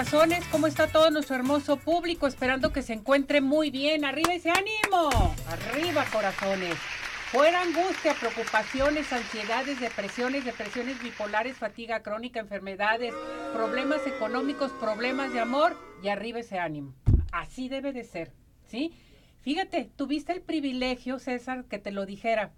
Corazones, ¿cómo está todo nuestro hermoso público? Esperando que se encuentre muy bien. Arriba ese ánimo, arriba corazones. Fuera angustia, preocupaciones, ansiedades, depresiones, depresiones bipolares, fatiga crónica, enfermedades, problemas económicos, problemas de amor y arriba ese ánimo. Así debe de ser, ¿sí? Fíjate, tuviste el privilegio, César, que te lo dijera,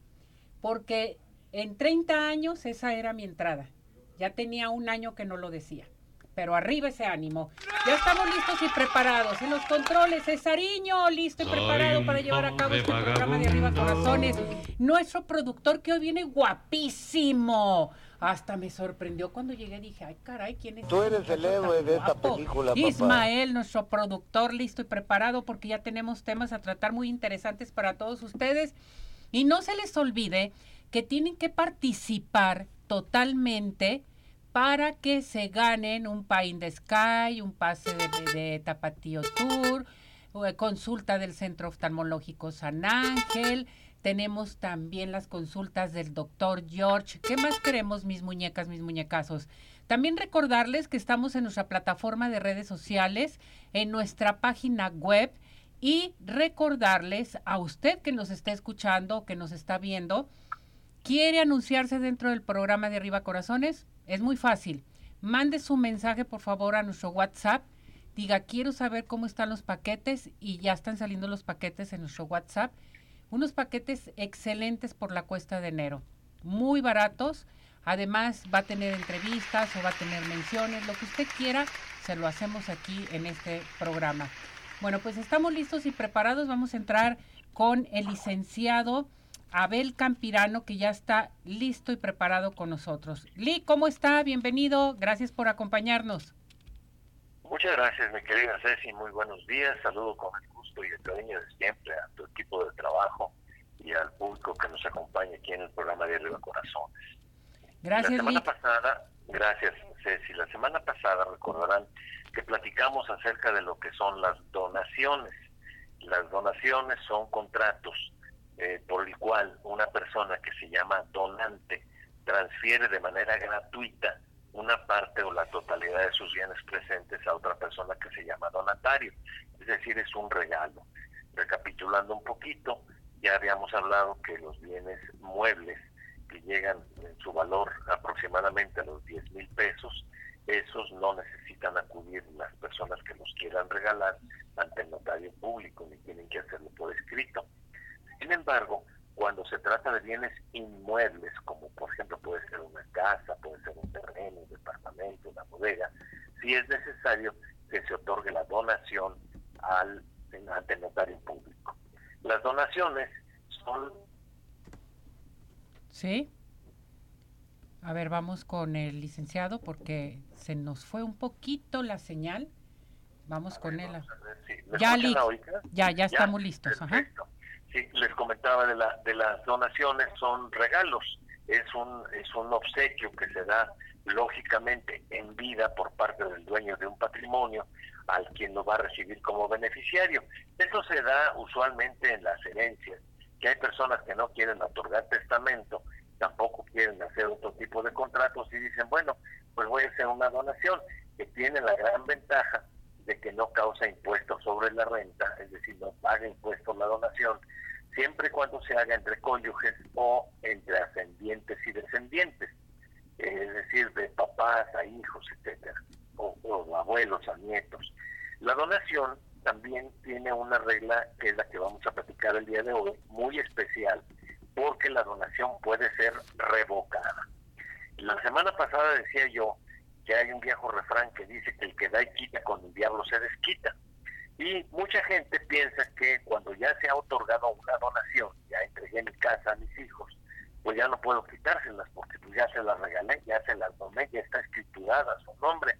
porque en 30 años esa era mi entrada. Ya tenía un año que no lo decía. Pero arriba ese ánimo. Ya estamos listos y preparados. En los controles, Cesariño, listo y preparado para llevar a cabo este programa de Arriba Corazones. Nuestro productor que hoy viene guapísimo. Hasta me sorprendió cuando llegué. Dije, ay, caray, ¿quién es? Tú este eres el héroe de esta película, papá. Ismael, nuestro productor, listo y preparado porque ya tenemos temas a tratar muy interesantes para todos ustedes. Y no se les olvide que tienen que participar totalmente para que se ganen un Pain de Sky, un pase de, de- Tapatío Tour, eh, consulta del Centro Oftalmológico San Ángel. Tenemos también las consultas del doctor George. ¿Qué más queremos, mis muñecas, mis muñecazos? También recordarles que estamos en nuestra plataforma de redes sociales, en nuestra página web y recordarles a usted que nos está escuchando, que nos está viendo, quiere anunciarse dentro del programa de Arriba Corazones, es muy fácil. Mande su mensaje, por favor, a nuestro WhatsApp. Diga, quiero saber cómo están los paquetes y ya están saliendo los paquetes en nuestro WhatsApp. Unos paquetes excelentes por la cuesta de enero. Muy baratos. Además, va a tener entrevistas o va a tener menciones. Lo que usted quiera, se lo hacemos aquí en este programa. Bueno, pues estamos listos y preparados. Vamos a entrar con el licenciado Abel Campirano, que ya está listo y preparado con nosotros. Lee, ¿cómo está? Bienvenido. Gracias por acompañarnos. Muchas gracias, mi querida Ceci. Muy buenos días. Saludo con el gusto y el cariño de siempre a tu equipo de trabajo y al público que nos acompaña aquí en el programa de Arriba Corazones. Gracias, La semana Lee. pasada, gracias Ceci, la semana pasada recordarán que platicamos acerca de lo que son las donaciones. Las donaciones son contratos eh, por el cual una persona que se llama donante transfiere de manera gratuita una parte o la totalidad de sus bienes presentes a otra persona que se llama donatario. Es decir, es un regalo. Recapitulando un poquito, ya habíamos hablado que los bienes muebles que llegan en su valor aproximadamente a los 10 mil pesos, esos no necesitan acudir las personas que los quieran regalar ante el notario público, ni tienen que hacerlo por escrito. Sin embargo, cuando se trata de bienes inmuebles, como por ejemplo puede ser una casa, puede ser un terreno, un departamento, una bodega, sí es necesario que se otorgue la donación al ante notario público. Las donaciones son ¿Sí? A ver, vamos con el licenciado porque se nos fue un poquito la señal. Vamos con él. Vamos a ver si- ¿me Ya, ahorita? Ya, ya estamos listos. Ajá. Sí, les comentaba de, la, de las donaciones, son regalos, es un, es un obsequio que se da lógicamente en vida por parte del dueño de un patrimonio al quien lo va a recibir como beneficiario. Eso se da usualmente en las herencias, que hay personas que no quieren otorgar testamento, tampoco quieren hacer otro tipo de contratos y dicen, bueno, pues voy a hacer una donación, que tiene la gran ventaja de que no causa impuestos sobre la renta, es decir, no paga impuestos siempre y cuando se haga entre cónyuges o entre ascendientes y descendientes, es decir, de papás a hijos, etcétera, o, o abuelos a nietos. La donación también tiene una regla que es la que vamos a platicar el día de hoy, muy especial, porque la donación puede ser revocada. La semana pasada decía yo que hay un viejo refrán que dice que el que da y quita con el diablo se desquita. Y mucha gente piensa que cuando ya se ha otorgado una donación, ya entregué mi casa a mis hijos, pues ya no puedo quitárselas porque pues ya se las regalé, ya se las doné, ya está escriturada su nombre.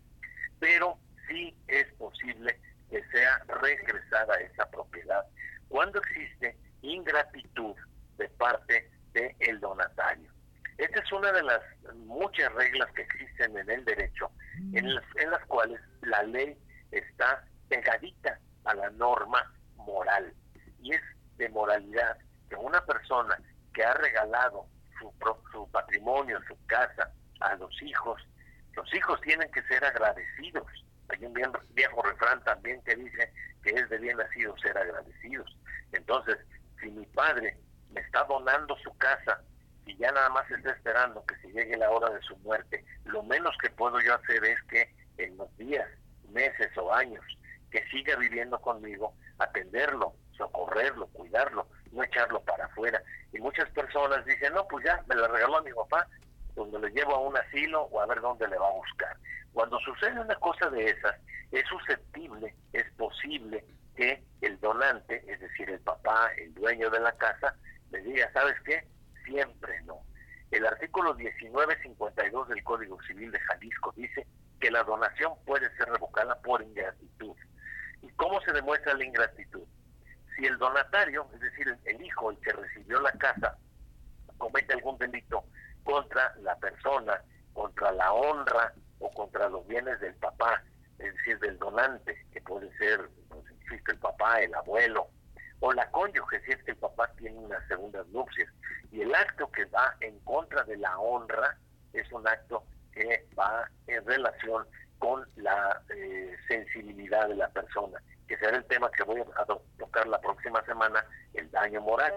Pero sí es posible que sea regresada esa propiedad cuando existe ingratitud de parte del donatario. Esta es una de las muchas reglas que existen en el derecho, en las, en las cuales la ley está pegadita a la norma moral. Y es de moralidad que una persona que ha regalado su, su patrimonio, su casa a los hijos, los hijos tienen que ser agradecidos. Hay un viejo refrán también que dice que es de bien nacido ser agradecidos. Entonces, si mi padre me está donando su casa y ya nada más está esperando que se llegue la hora de su muerte, lo menos que puedo yo hacer es que en los días, meses o años que siga viviendo conmigo, atenderlo, socorrerlo, cuidarlo, no echarlo para afuera. Y muchas personas dicen, no, pues ya me la regaló a mi papá, pues me lo llevo a un asilo o a ver dónde le va a buscar. Cuando sucede una cosa de esas, es susceptible, es posible que el donante, es decir, el papá, el dueño de la casa, le diga, ¿sabes qué? Siempre no. El artículo 1952 del Código Civil de Jalisco dice que la donación puede ser revocada por ingratitud. ¿Y cómo se demuestra la ingratitud? Si el donatario, es decir, el hijo, el que recibió la casa, comete algún delito contra la persona, contra la honra o contra los bienes del papá, es decir, del donante, que puede ser, pues, el papá, el abuelo, o la cónyuge, si es que el papá tiene unas segundas nupcias. Y el acto que va en contra de la honra es un acto que va en relación con la eh, sensibilidad de la persona, que será el tema que voy a tocar la próxima semana, el daño moral.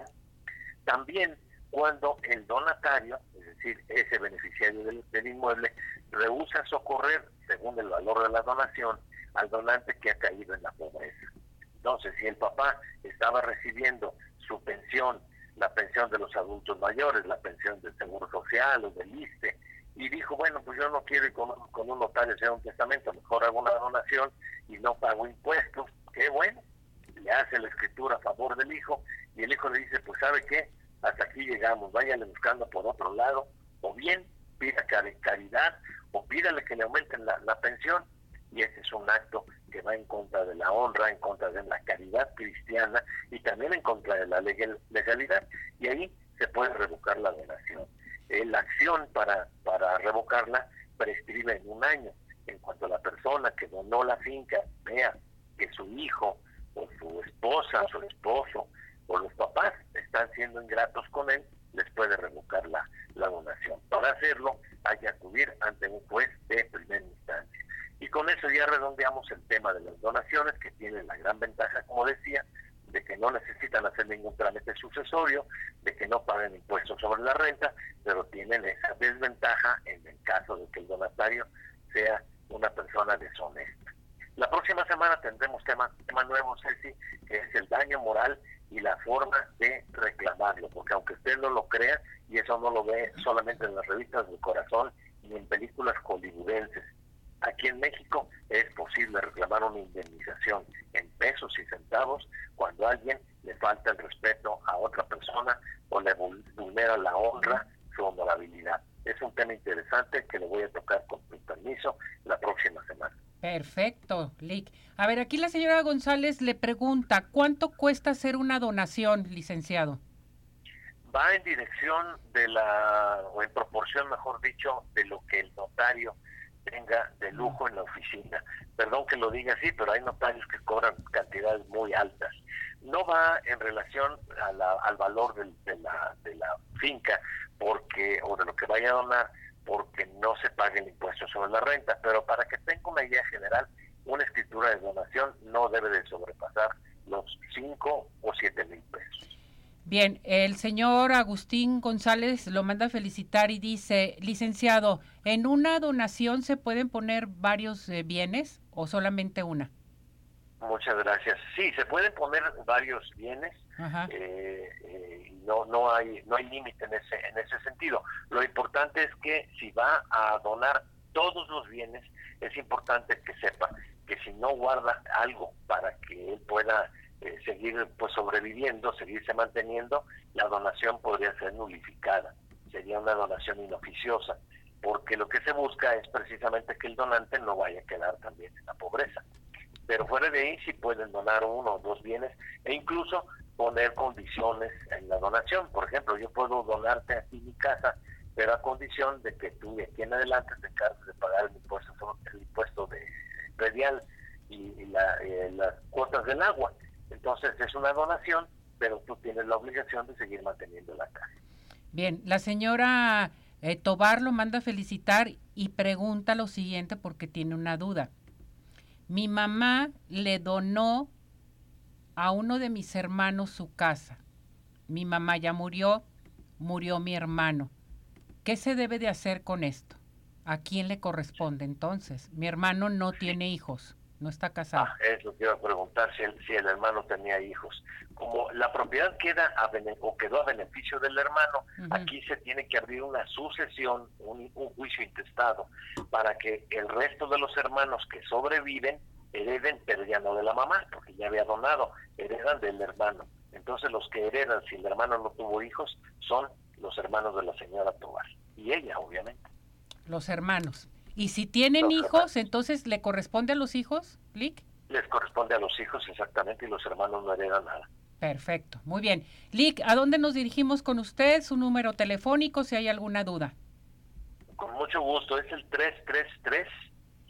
También cuando el donatario, es decir, ese beneficiario del, del inmueble, rehúsa socorrer, según el valor de la donación, al donante que ha caído en la pobreza. Entonces, si el papá estaba recibiendo su pensión, la pensión de los adultos mayores, la pensión del Seguro Social o del ISTE, y dijo, bueno, pues yo no quiero ir con, un notario hacer un testamento, mejor hago una donación y no pago impuestos, qué bueno, le hace la escritura a favor del hijo y el hijo le dice, pues sabe qué, hasta aquí llegamos, váyale buscando por otro lado, o bien pida caridad, o pídale que le aumenten la, la pensión, y ese es un acto que va en contra de la honra, en contra de la caridad cristiana y también en contra de la legalidad, y ahí se puede revocar la donación. Eh, la acción para, para revocarla prescribe en un año. En cuanto la persona que donó la finca vea que su hijo o su esposa, su esposo o los papás están siendo ingratos con él, les puede revocar la, la donación. Para hacerlo hay que acudir ante un juez de primera instancia. Y con eso ya redondeamos el tema de las donaciones, que tienen la gran ventaja, como decía, de que no necesitan hacer ningún trámite sucesorio, de que no paguen impuestos sobre la renta, pero tienen esa desventaja en el caso de que el donatario sea una persona deshonesta. La próxima semana tendremos tema, tema nuevo, Ceci, que es el daño moral y la forma de reclamarlo, porque aunque usted no lo crea, y eso no lo ve solamente en las revistas del corazón ni en películas hollywoodenses, Aquí en México es posible reclamar una indemnización en pesos y centavos cuando a alguien le falta el respeto a otra persona o le vulnera la honra, su honorabilidad. Es un tema interesante que le voy a tocar con mi permiso la próxima semana. Perfecto, Lick. A ver, aquí la señora González le pregunta, ¿cuánto cuesta hacer una donación, licenciado? Va en dirección de la, o en proporción, mejor dicho, de lo que el notario tenga de lujo en la oficina. Perdón que lo diga así, pero hay notarios que cobran cantidades muy altas. No va en relación al valor de, la, de la finca porque o de lo que vaya a donar porque no se pague el impuesto sobre la renta, pero para que tenga una idea general, una escritura de donación no debe de sobrepasar los 5 o 7 mil pesos. Bien, el señor Agustín González lo manda a felicitar y dice, licenciado, ¿en una donación se pueden poner varios eh, bienes o solamente una? Muchas gracias. Sí, se pueden poner varios bienes. Eh, eh, no, no hay, no hay límite en ese, en ese sentido. Lo importante es que si va a donar todos los bienes, es importante que sepa que si no guarda algo para que él pueda eh, seguir pues sobreviviendo, seguirse manteniendo, la donación podría ser nulificada, sería una donación inoficiosa, porque lo que se busca es precisamente que el donante no vaya a quedar también en la pobreza. Pero fuera de ahí sí pueden donar uno o dos bienes e incluso poner condiciones en la donación. Por ejemplo, yo puedo donarte aquí mi casa, pero a condición de que tú de aquí en adelante te encargues de pagar el impuesto, el impuesto de predial y, eh, las cuotas del agua. Entonces es una donación, pero tú tienes la obligación de seguir manteniendo la casa. Bien, la señora eh, Tobar lo manda a felicitar y pregunta lo siguiente porque tiene una duda. Mi mamá le donó a uno de mis hermanos su casa. Mi mamá ya murió, murió mi hermano. ¿Qué se debe de hacer con esto? ¿A quién le corresponde entonces? Mi hermano no tiene hijos, no está casado. Ah, es lo que iba a preguntar, si el, si el hermano tenía hijos. Como la propiedad queda a o quedó a beneficio del hermano, aquí se tiene que abrir una sucesión, un, un juicio intestado, para que el resto de los hermanos que sobreviven hereden, pero ya no de la mamá, porque ya había donado, heredan del hermano. Entonces los que heredan, si el hermano no tuvo hijos, son los hermanos de la señora Tobar. Y ella, obviamente. Los hermanos. ¿Y si tienen hijos, entonces le corresponde a los hijos, Lick? Les corresponde a los hijos, exactamente, y los hermanos no heredan nada. Perfecto, muy bien. Lick, ¿a dónde nos dirigimos con usted? Su número telefónico, si hay alguna duda. Con mucho gusto, es el 333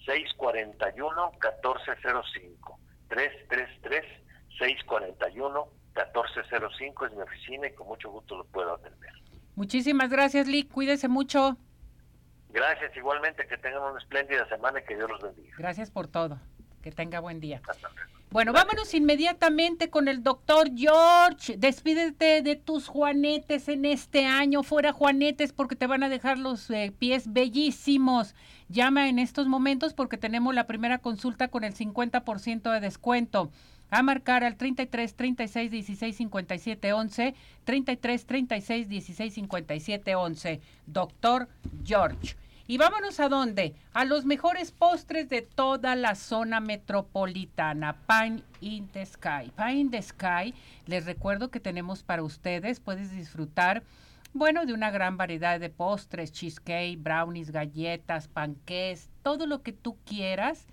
641 1405. 333 641 1405 es mi oficina y con mucho gusto lo puedo atender. Muchísimas gracias, Lick. Cuídese mucho. Gracias, igualmente. Que tengan una espléndida semana y que Dios los bendiga. Gracias por todo. Que tenga buen día. Bueno, vámonos inmediatamente con el doctor George. Despídete de tus juanetes en este año. Fuera juanetes porque te van a dejar los eh, pies bellísimos. Llama en estos momentos porque tenemos la primera consulta con el 50% de descuento a marcar al 33 36 16 57 11, 33 36 16 57 11, doctor George. Y vámonos a dónde? A los mejores postres de toda la zona metropolitana. Pine in the Sky. Pine in the Sky, les recuerdo que tenemos para ustedes, puedes disfrutar, bueno, de una gran variedad de postres, cheesecake, brownies, galletas, panqués, todo lo que tú quieras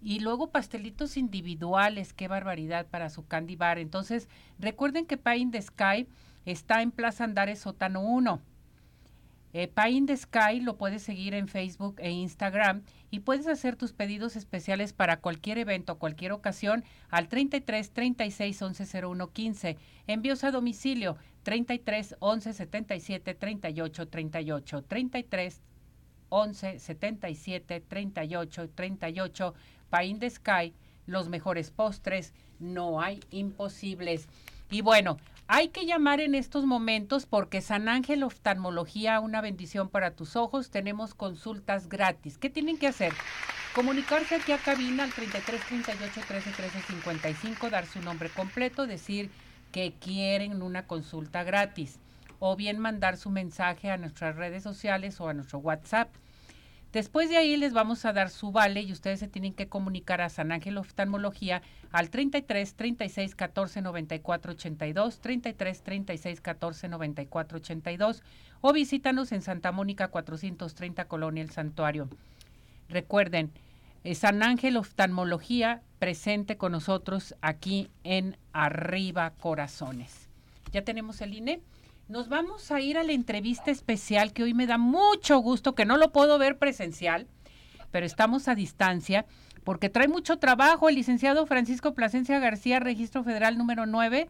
y luego pastelitos individuales, qué barbaridad para su candy bar. Entonces, recuerden que Pie in the Sky está en Plaza Andares Sótano 1. Eh, Pie in the Sky lo puedes seguir en Facebook e Instagram y puedes hacer tus pedidos especiales para cualquier evento, cualquier ocasión al 33 36 11 01 15. Envíos a domicilio 33 11 77 38 38 33 11 77 38 38 Pain the Sky, los mejores postres, no hay imposibles. Y bueno, hay que llamar en estos momentos porque San Ángel Oftalmología, una bendición para tus ojos, tenemos consultas gratis. ¿Qué tienen que hacer? Comunicarse aquí a cabina al 33 38 13 13 55, dar su nombre completo, decir que quieren una consulta gratis o bien mandar su mensaje a nuestras redes sociales o a nuestro WhatsApp Después de ahí les vamos a dar su vale y ustedes se tienen que comunicar a San Ángel Oftalmología al 33 36 14 94 82, 33 36 14 94 82 o visítanos en Santa Mónica 430 Colonia El Santuario. Recuerden, eh, San Ángel Oftalmología presente con nosotros aquí en Arriba Corazones. ¿Ya tenemos el INE? Nos vamos a ir a la entrevista especial que hoy me da mucho gusto, que no lo puedo ver presencial, pero estamos a distancia, porque trae mucho trabajo el licenciado Francisco Plasencia García, registro federal número 9,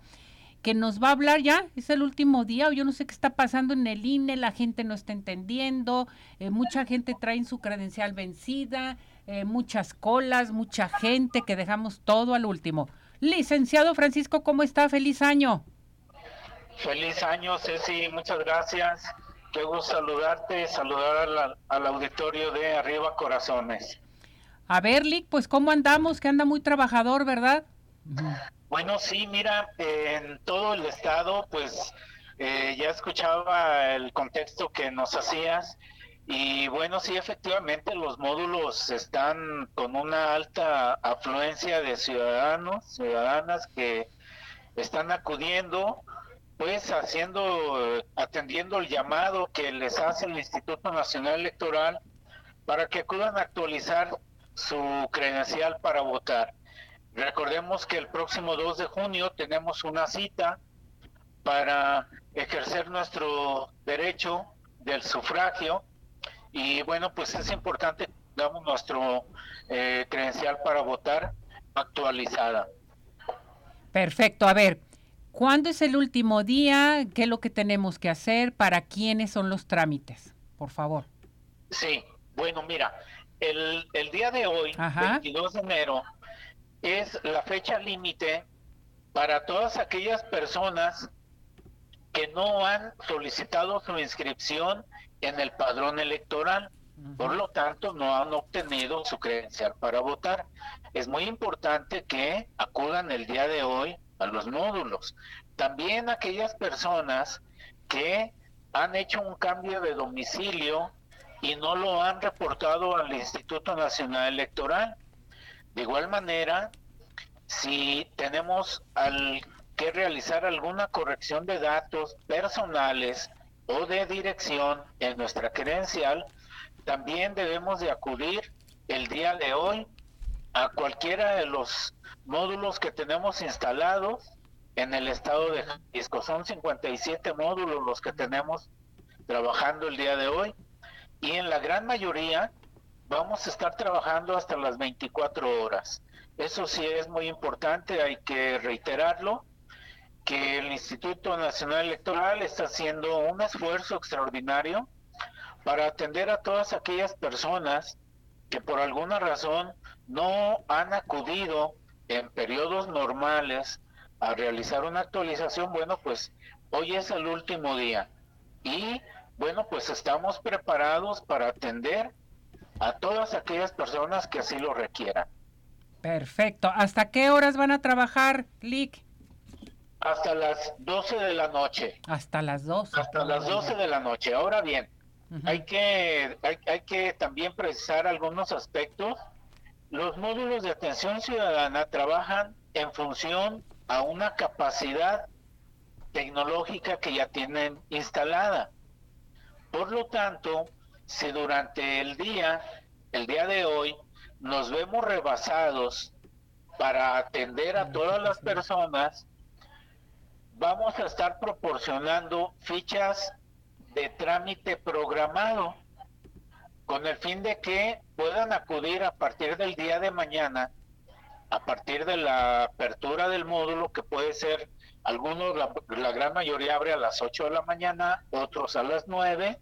que nos va a hablar ya, es el último día, o yo no sé qué está pasando en el INE, la gente no está entendiendo, eh, mucha gente trae su credencial vencida, eh, muchas colas, mucha gente que dejamos todo al último. Licenciado Francisco, ¿cómo está? Feliz año. Feliz año, Ceci, muchas gracias. Qué gusto saludarte, saludar al, auditorio de Arriba Corazones. A ver, Lick, pues cómo andamos, que anda muy trabajador, ¿verdad? Bueno, sí, mira, en todo el estado, pues eh, ya escuchaba el contexto que nos hacías y bueno, sí, efectivamente los módulos están con una alta afluencia de ciudadanos, ciudadanas que están acudiendo, pues haciendo, atendiendo el llamado que les hace el Instituto Nacional Electoral para que acudan a actualizar su credencial para votar. Recordemos que el próximo 2 de junio tenemos una cita para ejercer nuestro derecho del sufragio y bueno, pues es importante que tengamos nuestro eh, credencial para votar actualizada. Perfecto, a ver, ¿cuándo es el último día? ¿Qué es lo que tenemos que hacer? ¿Para quiénes son los trámites? Por favor. Sí, bueno, mira, el, el día de hoy, 22 de enero, es la fecha límite para todas aquellas personas que no han solicitado su inscripción en el padrón electoral. Por lo tanto, no han obtenido su credencial para votar. Es muy importante que acudan el día de hoy a los módulos. También aquellas personas que han hecho un cambio de domicilio y no lo han reportado al Instituto Nacional Electoral. De igual manera, si tenemos que realizar alguna corrección de datos personales o de dirección en nuestra credencial, también debemos de acudir el día de hoy a cualquiera de los módulos que tenemos instalados en el estado de Jalisco. Son 57 módulos los que tenemos trabajando el día de hoy y en la gran mayoría vamos a estar trabajando hasta las 24 horas. Eso sí es muy importante, hay que reiterarlo, que el Instituto Nacional Electoral está haciendo un esfuerzo extraordinario para atender a todas aquellas personas que por alguna razón no han acudido en periodos normales a realizar una actualización, bueno, pues hoy es el último día y bueno, pues estamos preparados para atender a todas aquellas personas que así lo requieran. Perfecto. ¿Hasta qué horas van a trabajar, Lick? Hasta las 12 de la noche. Hasta las 12. Hasta las 12 de la noche. Ahora bien, hay, que, hay, hay que también precisar algunos aspectos. Los módulos de atención ciudadana trabajan en función a una capacidad tecnológica que ya tienen instalada. Por lo tanto, si durante el día, el día de hoy, nos vemos rebasados para atender a todas las personas, vamos a estar proporcionando fichas de trámite programado con el fin de que puedan acudir a partir del día de mañana, a partir de la apertura del módulo, que puede ser algunos, la, gran mayoría abre a las 8 de la mañana, otros a las 9,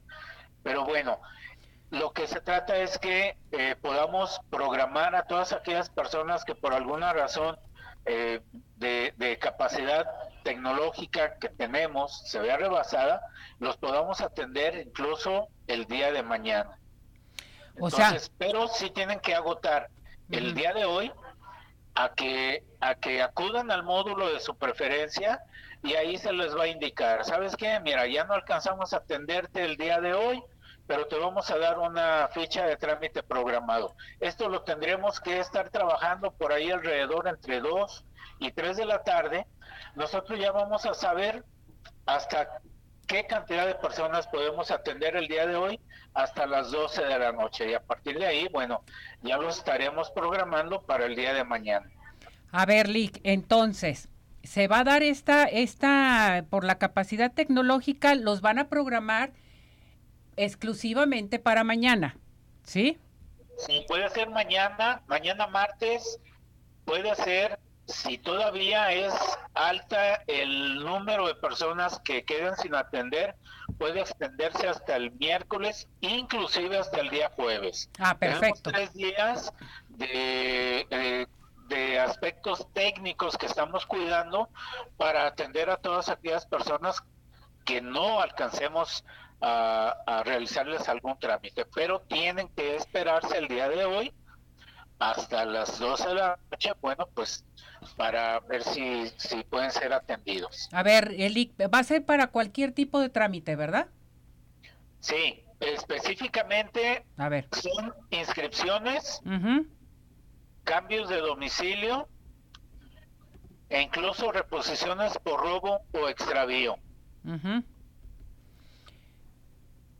pero bueno, lo que se trata es que eh, podamos programar a todas aquellas personas que por alguna razón eh, de, de, capacidad tecnológica que tenemos se vea rebasada, los podamos atender incluso el día de mañana. O Entonces, sea, pero sí tienen que agotar el día de hoy a que a que acudan al módulo de su preferencia y ahí se les va a indicar, ¿sabes qué? Mira, ya no alcanzamos a atenderte el día de hoy, pero te vamos a dar una ficha de trámite programado. Esto lo tendremos que estar trabajando por ahí alrededor entre 2 y 3 de la tarde. Nosotros ya vamos a saber hasta qué cantidad de personas podemos atender el día de hoy hasta las 12 de la noche. Y a partir de ahí, bueno, ya lo estaremos programando para el día de mañana. A ver, Lick, entonces, se va a dar esta, esta, por la capacidad tecnológica, los van a programar exclusivamente para mañana, ¿sí? Sí, puede ser mañana, mañana martes, puede ser, si todavía es alta el número de personas que quedan sin atender, puede extenderse hasta el miércoles, inclusive hasta el día jueves. Ah, perfecto. Tenemos tres días de, de, de aspectos técnicos que estamos cuidando para atender a todas aquellas personas que no alcancemos a, a, realizarles algún trámite, pero tienen que esperarse el día de hoy hasta las 12 de la noche, bueno, pues para ver si, si pueden ser atendidos. A ver, Eli, va a ser para cualquier tipo de trámite, ¿verdad? Sí, específicamente a ver. son inscripciones, uh -huh. cambios de domicilio, e incluso reposiciones por robo o extravío.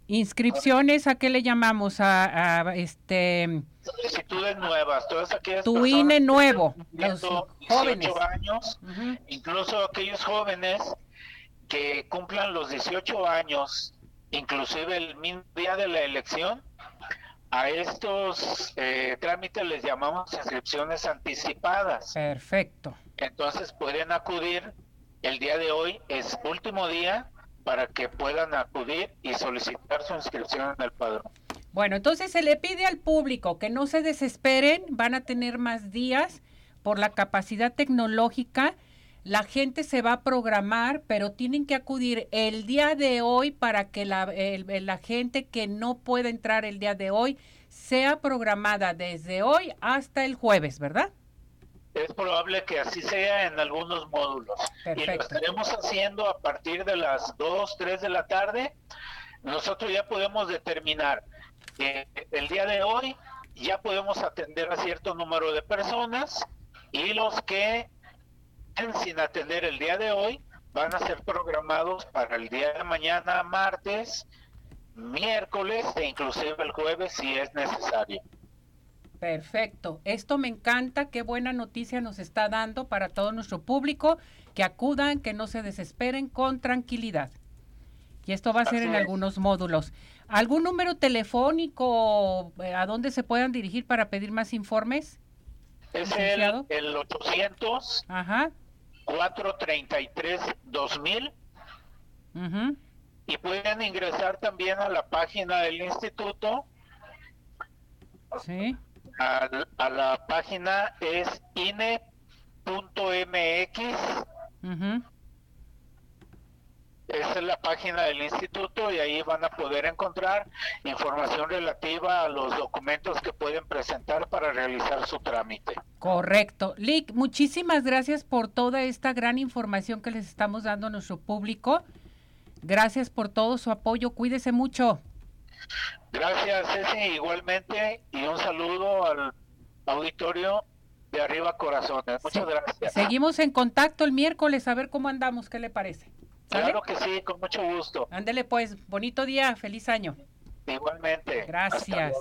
Inscripciones, ¿a qué le llamamos? A, este solicitudes nuevas, todas aquellas tu INE nuevo, los jóvenes, años, incluso aquellos jóvenes que cumplan los 18 años, inclusive el mismo día de la elección, a estos eh, trámites les llamamos inscripciones anticipadas. Perfecto. Entonces pueden acudir el día de hoy, es último día para que puedan acudir y solicitar su inscripción en el padrón. Bueno, entonces se le pide al público que no se desesperen, van a tener más días por la capacidad tecnológica. La gente se va a programar, pero tienen que acudir el día de hoy para que la, la gente que no pueda entrar el día de hoy sea programada desde hoy hasta el jueves, ¿verdad? es probable que así sea en algunos módulos. Y lo estaremos haciendo a partir de las 2, 3 de la tarde. Nosotros ya podemos determinar el día de hoy ya podemos atender a cierto número de personas y los que sin atender el día de hoy van a ser programados para el día de mañana, martes, miércoles e inclusive el jueves si es necesario. Perfecto. Esto me encanta. Qué buena noticia nos está dando para todo nuestro público. Que acudan, que no se desesperen con tranquilidad. Y esto va a ser en algunos módulos. ¿Algún número telefónico eh, a dónde se puedan dirigir para pedir más informes? Es el, el 800 Ajá. 433 2000. Y pueden ingresar también a la página del instituto. Sí a, la página es ine.mx. Esa es la página del instituto y ahí van a poder encontrar información relativa a los documentos que pueden presentar para realizar su trámite. Correcto. Lick, muchísimas gracias por toda esta gran información que les estamos dando a nuestro público. Gracias por todo su apoyo. Cuídese mucho. Gracias, Ceci, igualmente, y un saludo al auditorio de Arriba Corazones. Muchas gracias. Seguimos en contacto el miércoles a ver cómo andamos, ¿qué le parece? Claro que sí, con mucho gusto. Ándele pues, bonito día, feliz año. Igualmente. Gracias.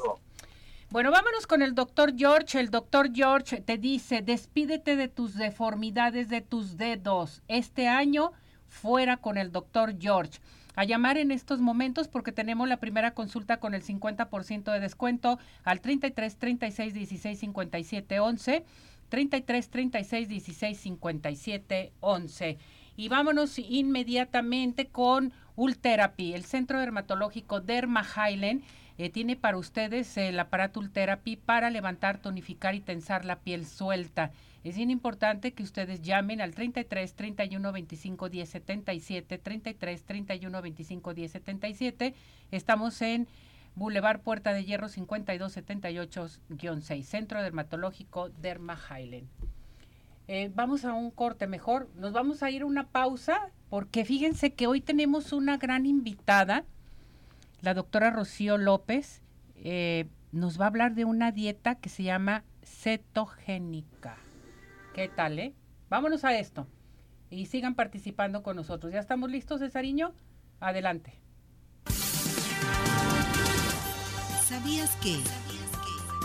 Bueno, vámonos con el doctor George. El doctor George te dice, despídete de tus deformidades de tus dedos. Este año, fuera con el doctor George a llamar en estos momentos porque tenemos la primera consulta con el 50% de descuento al 33 36 16 57 11 33 36 16 57 11 y vámonos inmediatamente con Ultherapy, el centro dermatológico Derma Highland eh, tiene para ustedes el aparato Ultherapy para levantar, tonificar y tensar la piel suelta. Es bien importante que ustedes llamen al 33 31 25 10 77, 33 31 25 10 77. Estamos en Boulevard Puerta de Hierro 5278-6, Centro Dermatológico Derma Highland. Eh, vamos a un corte mejor. Nos vamos a ir a una pausa porque fíjense que hoy tenemos una gran invitada, la doctora Rocío López. Eh, nos va a hablar de una dieta que se llama cetogénica. ¿Qué tal, eh? Vámonos a esto y sigan participando con nosotros. ¿Ya estamos listos, Cesariño? Adelante. ¿Sabías que?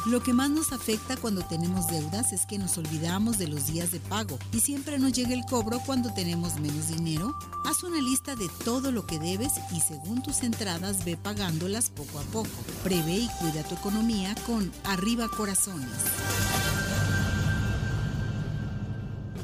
Lo que más nos afecta cuando tenemos deudas es que nos olvidamos de los días de pago y siempre nos llega el cobro cuando tenemos menos dinero. Haz una lista de todo lo que debes y según tus entradas ve pagándolas poco a poco. Prevé y cuida tu economía con Arriba Corazones.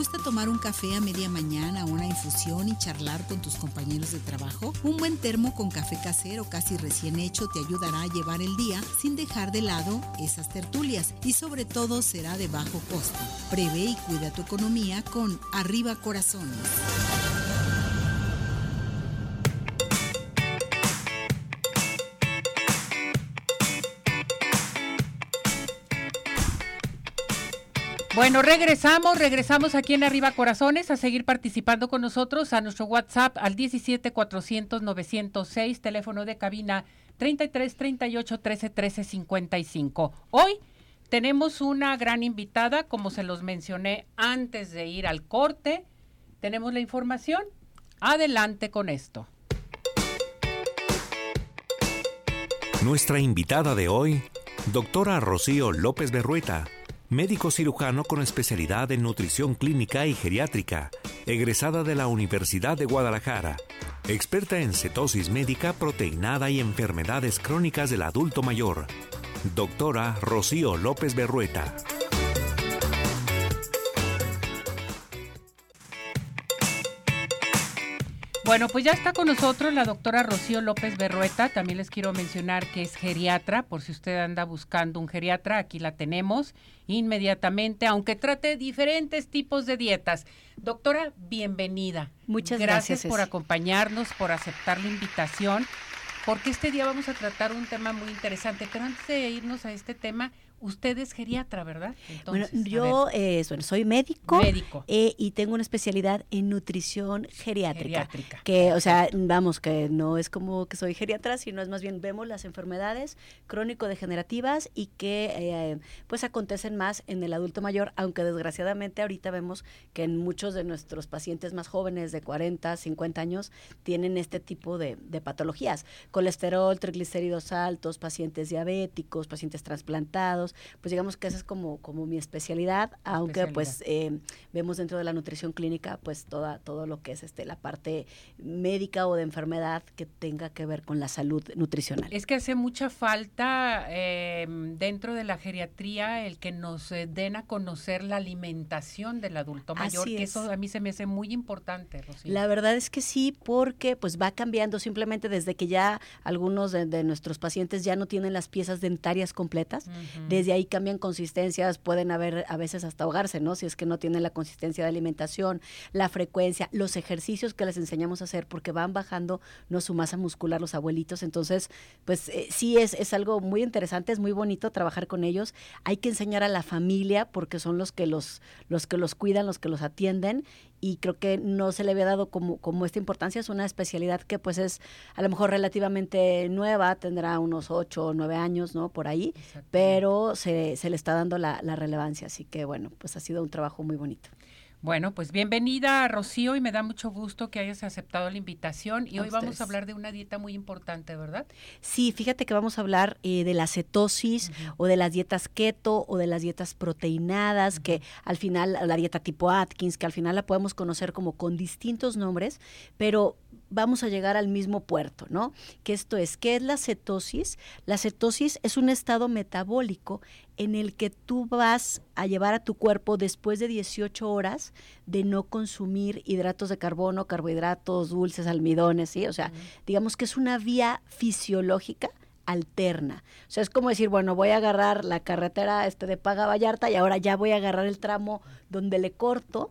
Gusta tomar un café a media mañana una infusión y charlar con tus compañeros de trabajo? Un buen termo con café casero casi recién hecho te ayudará a llevar el día sin dejar de lado esas tertulias y sobre todo será de bajo costo. Prevé y cuida tu economía con Arriba Corazones. Bueno, regresamos, regresamos aquí en Arriba Corazones a seguir participando con nosotros a nuestro WhatsApp al 17 400 906, teléfono de cabina 33 38 13 13 55. Hoy tenemos una gran invitada, como se los mencioné antes de ir al corte. Tenemos la información. Adelante con esto. Nuestra invitada de hoy, doctora Rocío López Berrueta médico cirujano con especialidad en nutrición clínica y geriátrica, egresada de la Universidad de Guadalajara, experta en cetosis médica, proteinada y enfermedades crónicas del adulto mayor. Doctora Rocío López Berrueta. Bueno, pues ya está con nosotros la doctora Rocío López Berrueta. También les quiero mencionar que es geriatra, por si usted anda buscando un geriatra, aquí la tenemos inmediatamente, aunque trate diferentes tipos de dietas. Doctora, bienvenida. Muchas gracias. gracias por acompañarnos, por aceptar la invitación, porque este día vamos a tratar un tema muy interesante. Pero antes de irnos a este tema, Usted es geriatra, ¿verdad? Entonces, bueno, yo eh, bueno, soy médico, médico. Eh, y tengo una especialidad en nutrición geriátrica, geriátrica. Que, o sea, vamos, que no es como que soy geriatra, sino es más bien vemos las enfermedades crónico-degenerativas y que eh, pues acontecen más en el adulto mayor, aunque desgraciadamente ahorita vemos que en muchos de nuestros pacientes más jóvenes de 40, 50 años tienen este tipo de, de patologías. Colesterol, triglicéridos altos, pacientes diabéticos, pacientes trasplantados pues digamos que esa es como, como mi especialidad, aunque pues eh, vemos dentro de la nutrición clínica pues toda, todo lo que es este la parte médica o de enfermedad que tenga que ver con la salud nutricional. Es que hace mucha falta eh, dentro de la geriatría el que nos eh, den a conocer la alimentación del adulto mayor, que eso a mí se me hace muy importante, Rocío. La verdad es que sí, porque pues va cambiando simplemente desde que ya algunos de, de nuestros pacientes ya no tienen las piezas dentarias completas, desde ahí cambian consistencias, pueden haber a veces hasta ahogarse, ¿no? Si es que no tienen la consistencia de alimentación, la frecuencia, los ejercicios que les enseñamos a hacer, porque van bajando no su masa muscular los abuelitos. Entonces, pues eh, sí es, es algo muy interesante, es muy bonito trabajar con ellos. Hay que enseñar a la familia, porque son los que los, los que los cuidan, los que los atienden, y creo que no se le había dado como, como esta importancia. Es una especialidad que pues es a lo mejor relativamente nueva, tendrá unos ocho o nueve años, ¿no? Por ahí, pero se, se, le está dando la, la relevancia. Así que bueno, pues ha sido un trabajo muy bonito. Bueno, pues bienvenida Rocío y me da mucho gusto que hayas aceptado la invitación y hoy vamos a hablar de una dieta muy importante, ¿verdad? Sí, fíjate que vamos a hablar eh, de la cetosis uh -huh. o de las dietas keto o de las dietas proteinadas, uh -huh. que al final, la dieta tipo Atkins, que al final la podemos conocer como con distintos nombres, pero vamos a llegar al mismo puerto, ¿no? Que esto es, ¿qué es la cetosis? La cetosis es un estado metabólico en el que tú vas a llevar a tu cuerpo después de 18 horas de no consumir hidratos de carbono, carbohidratos, dulces, almidones, ¿sí? O sea, digamos que es una vía fisiológica alterna. O sea, es como decir, bueno, voy a agarrar la carretera este de Paga Vallarta y ahora ya voy a agarrar el tramo donde le corto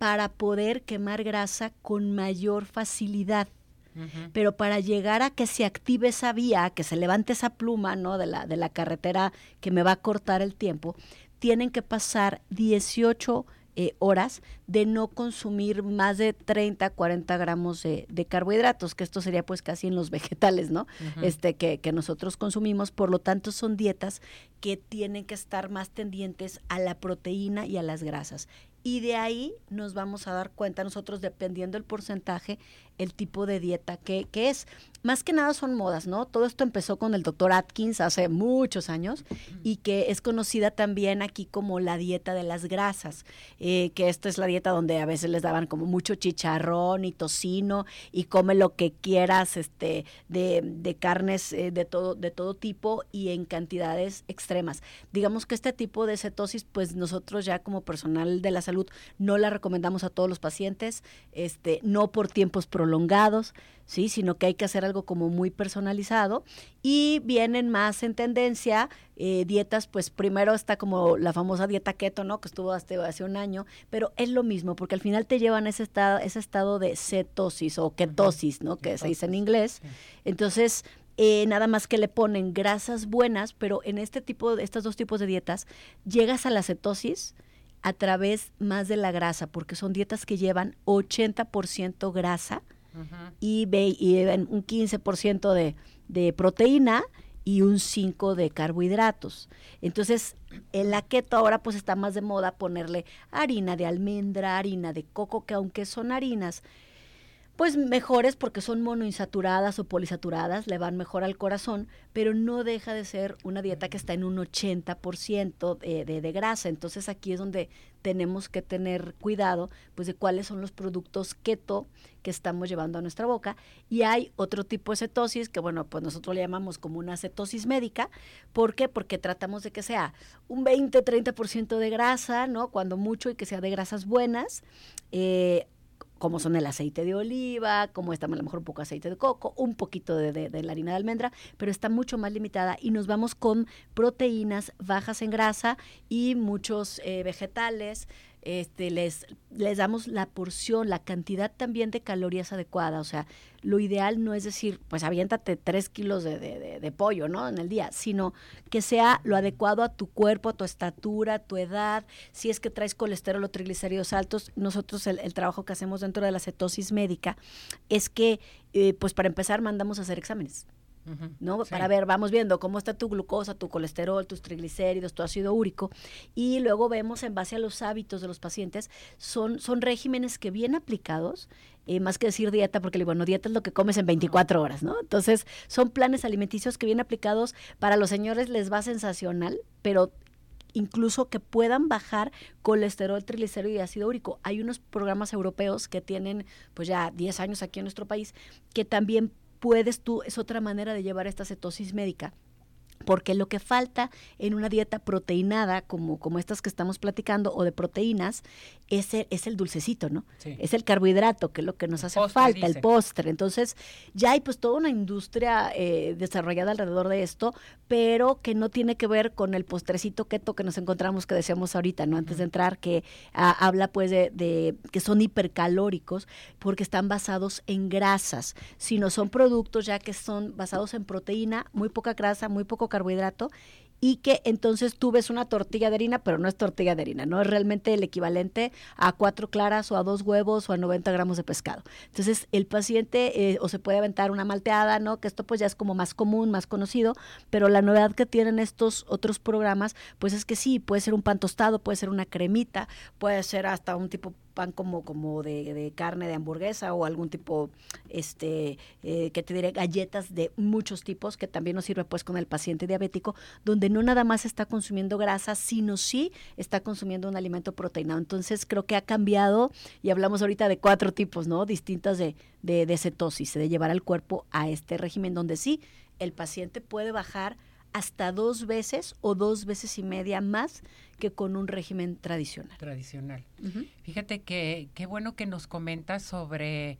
para poder quemar grasa con mayor facilidad. Pero para llegar a que se active esa vía, que se levante esa pluma, ¿no? De la, de la carretera que me va a cortar el tiempo, tienen que pasar 18 eh, horas de no consumir más de 30, 40 gramos de, carbohidratos, que esto sería pues casi en los vegetales, ¿no? Este que, que nosotros consumimos, por lo tanto son dietas que tienen que estar más tendientes a la proteína y a las grasas y de ahí nos vamos a dar cuenta nosotros, dependiendo el porcentaje, el tipo de dieta que, que, es. Más que nada son modas, ¿no? Todo esto empezó con el doctor Atkins hace muchos años y que es conocida también aquí como la dieta de las grasas, eh, que esta es la dieta donde a veces les daban como mucho chicharrón y tocino y come lo que quieras este, de, de carnes eh, de, todo, de todo tipo y en cantidades extremas. Digamos que este tipo de cetosis, pues nosotros ya como personal de la salud no la recomendamos a todos los pacientes, este, no por tiempos prolongados, ¿sí? sino que hay que hacer algo como muy personalizado y vienen más en tendencia eh, dietas, pues primero está como la famosa dieta keto, ¿no? que estuvo hasta hace un año, pero es lo mismo porque al final te llevan a ese estado, ese estado de cetosis o ketosis, ¿no? que se dice en inglés. Entonces, eh, nada más que le ponen grasas buenas, pero en este tipo, de estos dos tipos de dietas, llegas a la cetosis, a través más de la grasa, porque son dietas que llevan 80% grasa y, y, un 15% de, de proteína y un 5 de carbohidratos. Entonces, en la keto ahora pues está más de moda ponerle harina de almendra, harina de coco, que aunque son harinas pues mejores porque son monoinsaturadas o polisaturadas, le van mejor al corazón, pero no deja de ser una dieta que está en un 80% de, de, de, grasa. Entonces aquí es donde tenemos que tener cuidado pues de cuáles son los productos keto que estamos llevando a nuestra boca. Y hay otro tipo de cetosis que, bueno, pues nosotros le llamamos como una cetosis médica. ¿Por qué? Porque tratamos de que sea un 20-30% de grasa, ¿no? Cuando mucho y que sea de grasas buenas. Eh, como son el aceite de oliva, como está a lo mejor un poco aceite de coco, un poquito de, la harina de almendra, pero está mucho más limitada y nos vamos con proteínas bajas en grasa y muchos eh, vegetales, este, les, les damos la porción, la cantidad también de calorías adecuada. O sea, lo ideal no es decir, pues aviéntate tres kilos de, de, pollo, ¿no? En el día, sino que sea lo adecuado a tu cuerpo, a tu estatura, a tu edad. Si es que traes colesterol o triglicéridos altos, nosotros el, trabajo que hacemos dentro de la cetosis médica es que, eh, pues para empezar, mandamos a hacer exámenes. ¿No? Para ver, vamos viendo cómo está tu glucosa, tu colesterol, tus triglicéridos, tu ácido úrico, y luego vemos en base a los hábitos de los pacientes, son, son regímenes que bien aplicados, eh, más que decir dieta, porque bueno, dieta es lo que comes en 24 horas, ¿no? Entonces, son planes alimenticios que bien aplicados para los señores les va sensacional, pero incluso que puedan bajar colesterol, triglicérido y ácido úrico. Hay unos programas europeos que tienen pues ya 10 años aquí en nuestro país que también puedes tú, es otra manera de llevar esta cetosis médica porque lo que falta en una dieta proteinada como, como estas que estamos platicando o de proteínas es el, es el dulcecito, ¿no? Es el carbohidrato, que es lo que nos hace falta, el postre. Entonces ya hay pues toda una industria eh, desarrollada alrededor de esto, pero que no tiene que ver con el postrecito keto que nos encontramos que decíamos ahorita, ¿no? Antes de entrar, que ah, habla pues de, de, que son hipercalóricos porque están basados en grasas, sino son productos ya que son basados en proteína, muy poca grasa, muy poco carbohidrato y que entonces tú ves una tortilla de harina, pero no es tortilla de harina, no es realmente el equivalente a cuatro claras o a dos huevos o a 90 gramos de pescado. Entonces el paciente eh, o se puede aventar una malteada, ¿no? Que esto pues ya es como más común, más conocido, pero la novedad que tienen estos otros programas pues es que sí, puede ser un pan tostado, puede ser una cremita, puede ser hasta un tipo pan como, como de, carne de hamburguesa o algún tipo, este, eh, que te diré, galletas de muchos tipos, que también nos sirve pues con el paciente diabético, donde no nada más está consumiendo grasa, sino sí está consumiendo un alimento proteinado. Entonces creo que ha cambiado y hablamos ahorita de cuatro tipos, ¿no? Distintas de, de, de cetosis, de llevar al cuerpo a este régimen donde sí el paciente puede bajar hasta dos veces o dos veces y media más que con un régimen tradicional. Tradicional. Fíjate que qué bueno que nos comentas sobre,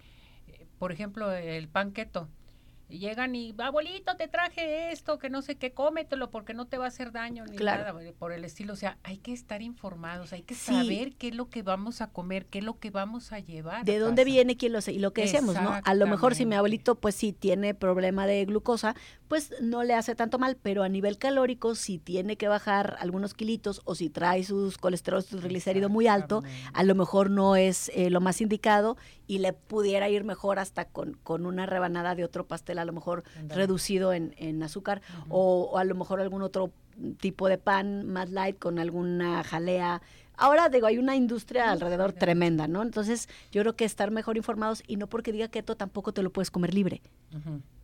por ejemplo, el panqueto llegan y, abuelito, te traje esto, que no sé qué, cómetelo porque no te va a hacer daño ni nada por el estilo. O sea, hay que estar informados, hay que saber qué es lo que vamos a comer, qué es lo que vamos a llevar. De dónde viene, quién lo sé. Y lo que decíamos, ¿no? A lo mejor si mi abuelito, pues sí, tiene problema de glucosa, pues no le hace tanto mal, pero a nivel calórico, si tiene que bajar algunos kilitos o si trae sus colesterol, su triglicérido muy alto, a lo mejor no es eh, lo más indicado y le pudiera ir mejor hasta con, con una rebanada de otro pastel a lo mejor reducido en, en azúcar o, a lo mejor algún otro tipo de pan más light con alguna jalea. Ahora digo, hay una industria alrededor tremenda, ¿no? Entonces, yo creo que estar mejor informados y no porque diga keto tampoco te lo puedes comer libre,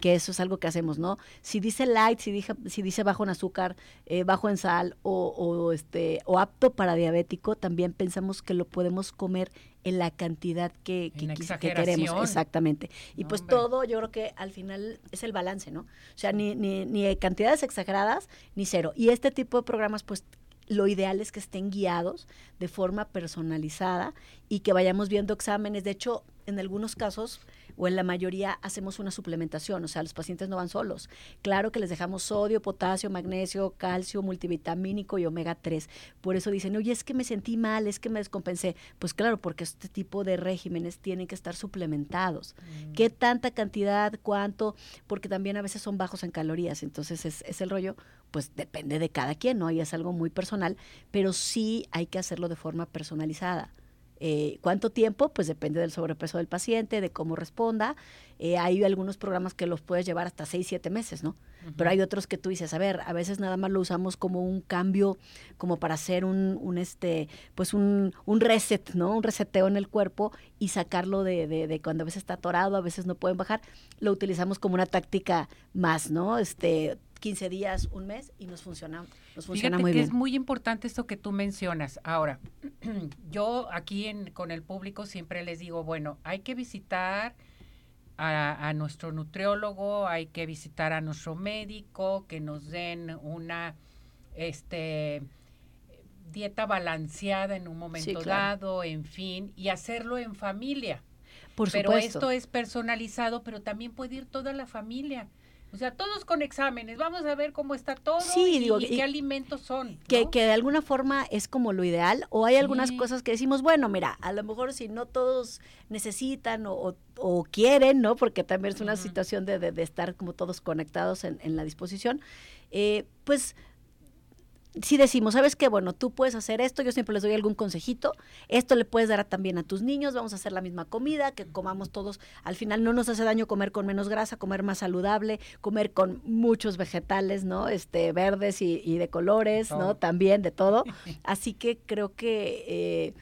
que eso es algo que hacemos, ¿no? Si dice light, si dice, si dice bajo en azúcar, eh, bajo en sal o, o, este, o apto para diabético, también pensamos que lo podemos comer en la cantidad que, queremos. Exactamente. Y pues todo, yo creo que al final es el balance, ¿no? O sea, ni, ni, ni cantidades exageradas, ni cero. Y este tipo de programas, pues lo ideal es que estén guiados de forma personalizada y que vayamos viendo exámenes. De hecho, en algunos casos, o en la mayoría hacemos una suplementación, o sea, los pacientes no van solos. Claro que les dejamos sodio, potasio, magnesio, calcio, multivitamínico y omega 3. Por eso dicen, oye, es que me sentí mal, es que me descompensé. Pues claro, porque este tipo de regímenes tienen que estar suplementados. Mm. ¿Qué tanta cantidad, cuánto? Porque también a veces son bajos en calorías, entonces es, es el rollo, pues depende de cada quien, ¿no? Y es algo muy personal, pero sí hay que hacerlo de forma personalizada. Eh, ¿Cuánto tiempo? Pues depende del sobrepeso del paciente, de cómo responda. Eh, hay algunos programas que los puedes llevar hasta 6, 7 meses, ¿no? Pero hay otros que tú dices, a ver, a veces nada más lo usamos como un cambio, como para hacer un, un este, pues un, un, reset, ¿no? Un reseteo en el cuerpo y sacarlo de, de, de, cuando a veces está atorado, a veces no pueden bajar. Lo utilizamos como una táctica más, ¿no? Este, 15 días, un mes y nos funciona, nos funciona muy que bien. Es muy importante esto que tú mencionas. Ahora, yo aquí en, con el público siempre les digo, bueno, hay que visitar a, a, nuestro nutriólogo, hay que visitar a nuestro médico, que nos den una este dieta balanceada en un momento dado, en fin, y hacerlo en familia. Por pero esto es personalizado, pero también puede ir toda la familia. O sea, todos con exámenes, vamos a ver cómo está todo y, qué alimentos son. Que, que de alguna forma es como lo ideal, o hay algunas cosas que decimos, bueno, mira, a lo mejor si no todos necesitan o, o, quieren, ¿no? Porque también es una situación de, de, estar como todos conectados en, en la disposición, eh, pues si decimos, ¿sabes qué? Bueno, tú puedes hacer esto, yo siempre les doy algún consejito, esto le puedes dar también a tus niños, vamos a hacer la misma comida, que comamos todos, al final no nos hace daño comer con menos grasa, comer más saludable, comer con muchos vegetales, ¿no? Este, verdes y, de colores, ¿no? También de todo. Así que creo que... Eh,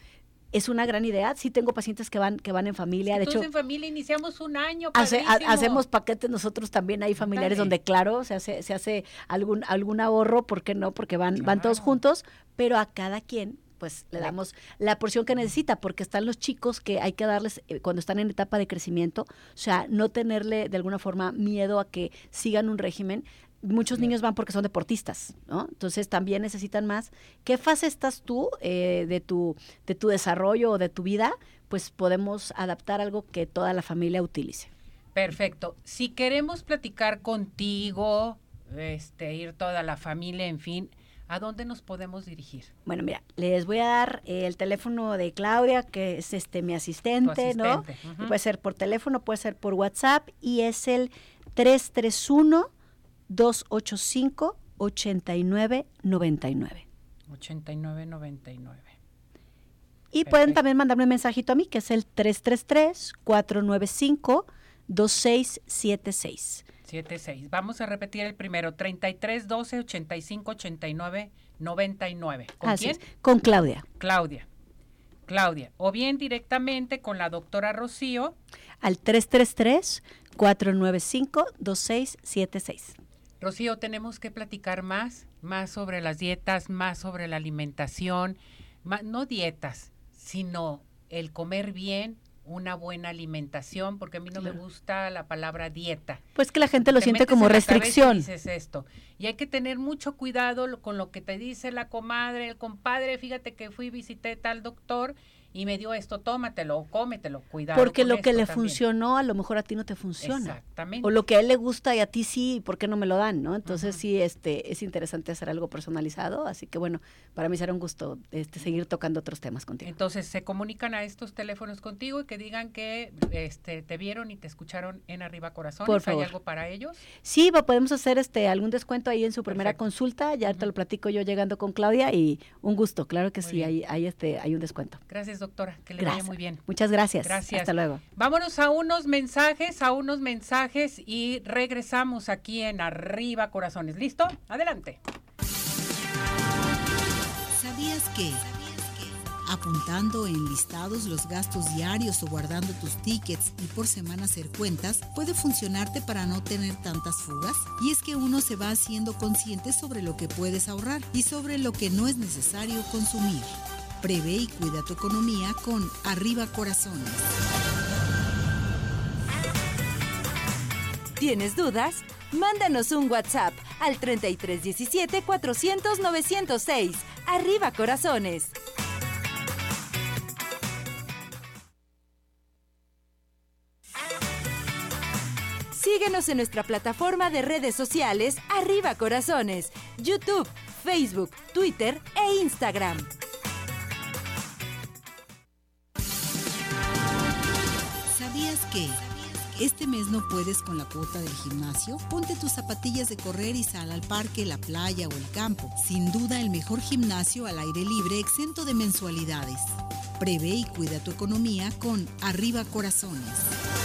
es una gran idea. Sí tengo pacientes que van que van en familia. de hecho, en familia iniciamos un año. hacemos paquetes nosotros también. Hay familiares donde, claro, se hace, se hace algún, algún ahorro, ¿por qué no? Porque van, van todos juntos, pero a cada quien pues le damos la porción que necesita, porque están los chicos que hay que darles eh, cuando están en etapa de crecimiento, o sea, no tenerle de alguna forma miedo a que sigan un régimen, muchos niños van porque son deportistas, ¿no? Entonces también necesitan más. ¿Qué fase estás tú eh, de, tu, de tu desarrollo o de tu vida? Pues podemos adaptar algo que toda la familia utilice. Perfecto. Si queremos platicar contigo, este, ir toda la familia, en fin, ¿a dónde nos podemos dirigir? Bueno, mira, les voy a dar el teléfono de Claudia, que es este mi asistente, ¿no? Puede ser por teléfono, puede ser por WhatsApp y es el 331 285 8999. 8999. Y pueden también mandarme un mensajito a mí, que es el 333-495-2676. 76. Vamos a repetir el primero, 33 12 85 89 99. ¿Con quién? Con Claudia. Claudia. Claudia, o bien directamente con la doctora Rocío. Al 333-495-2676. Rocío, tenemos que platicar más, más sobre las dietas, más sobre la alimentación, no dietas, sino el comer bien, una buena alimentación, porque a mí no me gusta la palabra dieta. Pues que la gente lo siente como restricción. Y dices esto. Y hay que tener mucho cuidado con lo que te dice la comadre, el compadre. Fíjate que fui, visité tal doctor y me dio esto, tómatelo, cómetelo, cuidado. Porque lo que le funcionó a lo mejor a ti no te funciona. Exactamente. O lo que a él le gusta y a ti sí, ¿por qué no me lo dan? ¿no? Entonces sí, este, es interesante hacer algo personalizado, así que bueno, para mí será un gusto este, seguir tocando otros temas contigo. Entonces se comunican a estos teléfonos contigo y que digan que este, te vieron y te escucharon en Arriba Corazón. Por ¿Hay algo para ellos? Sí, podemos hacer este algún descuento ahí en su primera consulta, ya te lo platico yo llegando con Claudia y un gusto, claro que sí, hay, hay, este, hay un descuento. Gracias doctora, que le vaya muy bien. Muchas gracias. Gracias. Hasta luego. Vámonos a unos mensajes, a unos mensajes y regresamos aquí en Arriba Corazones. ¿Listo? Adelante. ¿Sabías que? Apuntando en listados los gastos diarios o guardando tus tickets y por semana hacer cuentas puede funcionarte para no tener tantas fugas. Y es que uno se va haciendo consciente sobre lo que puedes ahorrar y sobre lo que no es necesario consumir. Prevé y cuida tu economía con Arriba Corazones. ¿Tienes dudas? Mándanos un WhatsApp al 3317 400 906. Arriba Corazones. Síguenos en nuestra plataforma de redes sociales Arriba Corazones, YouTube, Facebook, Twitter e Instagram. Que este mes no puedes con la cuota del gimnasio, ponte tus zapatillas de correr y sal al parque, la playa o el campo. Sin duda el mejor gimnasio al aire libre exento de mensualidades. Prevé y cuida tu economía con Arriba Corazones.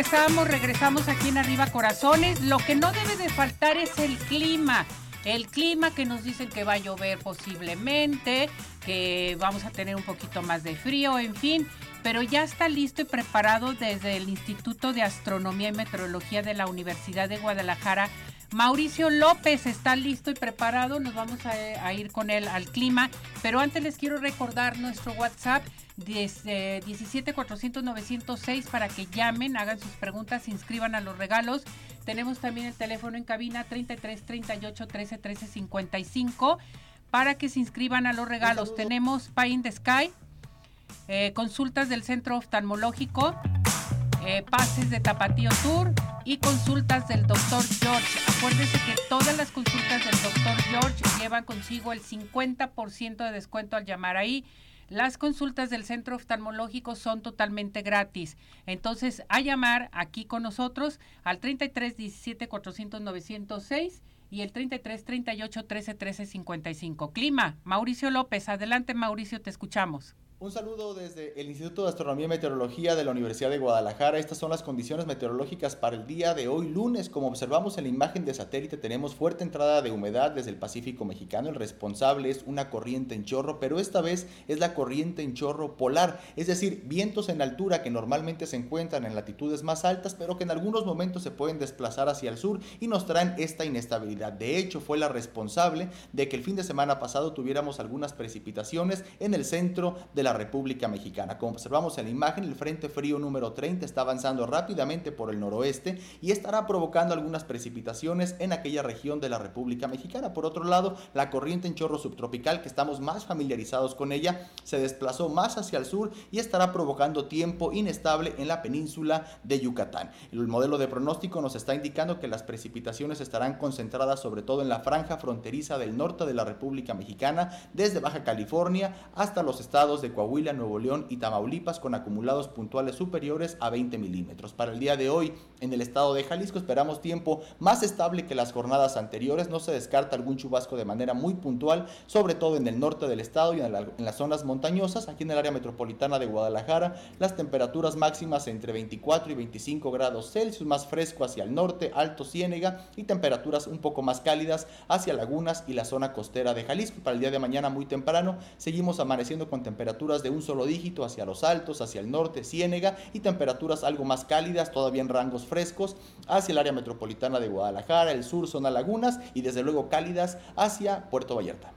Regresamos, regresamos aquí en Arriba Corazones. Lo que no debe de faltar es el clima. El clima que nos dicen que va a llover posiblemente, que vamos a tener un poquito más de frío, en fin, pero ya está listo y preparado desde el Instituto de Astronomía y Meteorología de la Universidad de Guadalajara. Mauricio López está listo y preparado, nos vamos a, a ir con él al clima, pero antes les quiero recordar nuestro WhatsApp 17 400 906 para que llamen, hagan sus preguntas, se inscriban a los regalos. Tenemos también el teléfono en cabina 33 38 13 13 55 para que se inscriban a los regalos. Tenemos Pie in the Sky, eh, consultas del centro oftalmológico, eh, pases de Tapatío Tour y consultas del doctor George. Acuérdense que todas las consultas del doctor George llevan consigo el 50% de descuento al llamar ahí. Las consultas del centro oftalmológico son totalmente gratis. Entonces, a llamar aquí con nosotros al 33 17 400 906 y el 33 38 13 13 55. Clima, Mauricio López. Adelante, Mauricio, te escuchamos. Un saludo desde el Instituto de Astronomía y Meteorología de la Universidad de Guadalajara. Estas son las condiciones meteorológicas para el día de hoy lunes. Como observamos en la imagen de satélite, tenemos fuerte entrada de humedad desde el Pacífico mexicano. El responsable es una corriente en chorro, pero esta vez es la corriente en chorro polar, es decir, vientos en altura que normalmente se encuentran en latitudes más altas, pero que en algunos momentos se pueden desplazar hacia el sur y nos traen esta inestabilidad. De hecho, fue la responsable de que el fin de semana pasado tuviéramos algunas precipitaciones en el centro de la República Mexicana. Como observamos en la imagen, el Frente Frío número 30 está avanzando rápidamente por el noroeste y estará provocando algunas precipitaciones en aquella región de la República Mexicana. Por otro lado, la corriente en chorro subtropical, que estamos más familiarizados con ella, se desplazó más hacia el sur y estará provocando tiempo inestable en la península de Yucatán. El modelo de pronóstico nos está indicando que las precipitaciones estarán concentradas sobre todo en la franja fronteriza del norte de la República Mexicana, desde Baja California hasta los estados de Coahuila, Nuevo León y Tamaulipas con acumulados puntuales superiores a 20 milímetros. Para el día de hoy, en el estado de Jalisco esperamos tiempo más estable que las jornadas anteriores. No se descarta algún chubasco de manera muy puntual, sobre todo en el norte del estado y en, las zonas montañosas. Aquí en el área metropolitana de Guadalajara, las temperaturas máximas entre 24 y 25 grados Celsius, más fresco hacia el norte, Alto Ciénega y temperaturas un poco más cálidas hacia lagunas y la zona costera de Jalisco. Para el día de mañana muy temprano seguimos amaneciendo con temperaturas de un solo dígito hacia los altos, hacia el norte, Ciénega y temperaturas algo más cálidas, todavía en rangos frescos hacia el área metropolitana de Guadalajara, el sur, zona lagunas y desde luego cálidas hacia Puerto Vallarta.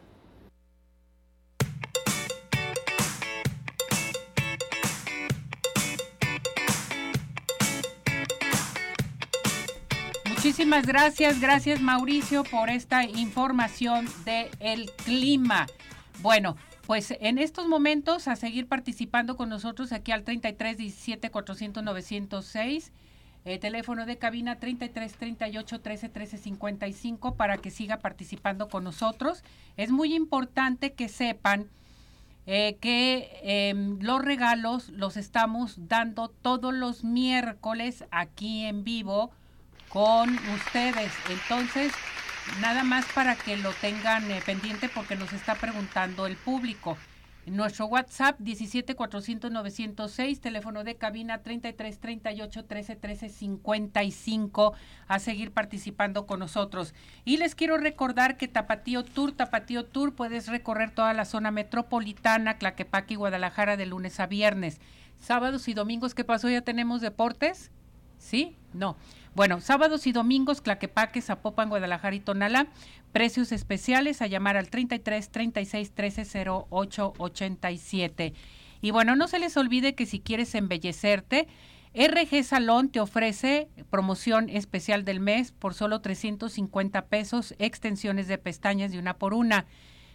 Muchísimas gracias, gracias Mauricio por esta información del el clima. Bueno, pues en estos momentos a seguir participando con nosotros aquí al 33 17 400 906. teléfono de cabina 33 38 13 13 55 para que siga participando con nosotros. Es muy importante que sepan eh, que em, los regalos los estamos dando todos los miércoles aquí en vivo con ustedes. Entonces, nada más para que lo tengan eh, pendiente porque nos está preguntando el público. Nuestro WhatsApp 17 400 906, teléfono de cabina 33 38 13 13 55 a seguir participando con nosotros. Y les quiero recordar que Tapatío Tour, Tapatío Tour puedes recorrer toda la zona metropolitana, Claquepaque y Guadalajara de lunes a viernes. Sábados y domingos, ¿qué pasó? ¿Ya tenemos deportes? ¿Sí? No. Bueno, sábados y domingos, Claquepaque, Zapopan, Guadalajara y Tonalá. Precios especiales a llamar al 33 36 13 08 87. Y bueno, no se les olvide que si quieres embellecerte, RG Salón te ofrece promoción especial del mes por solo 350 pesos, extensiones de pestañas de una por una.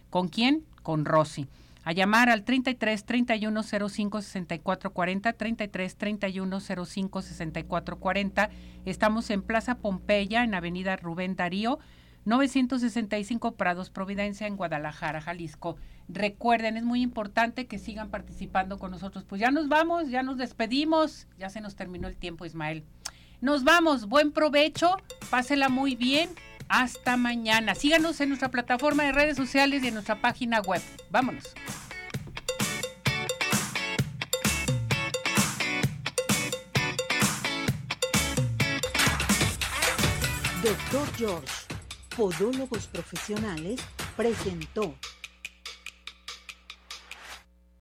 ¿Con quién? Con Rosy a llamar al 33 31 05 64 40, 33 31 05 64 40. Estamos en Plaza Pompeya, en Avenida Rubén Darío, 965 Prados Providencia, en Guadalajara, Jalisco. Recuerden, es muy importante que sigan participando con nosotros. Pues ya nos vamos, ya nos despedimos, ya se nos terminó el tiempo, Ismael. Nos vamos, buen provecho, pásela muy bien. Hasta mañana. Síganos en nuestra plataforma de redes sociales y en nuestra página web. Vámonos. Doctor George, Podólogos Profesionales, presentó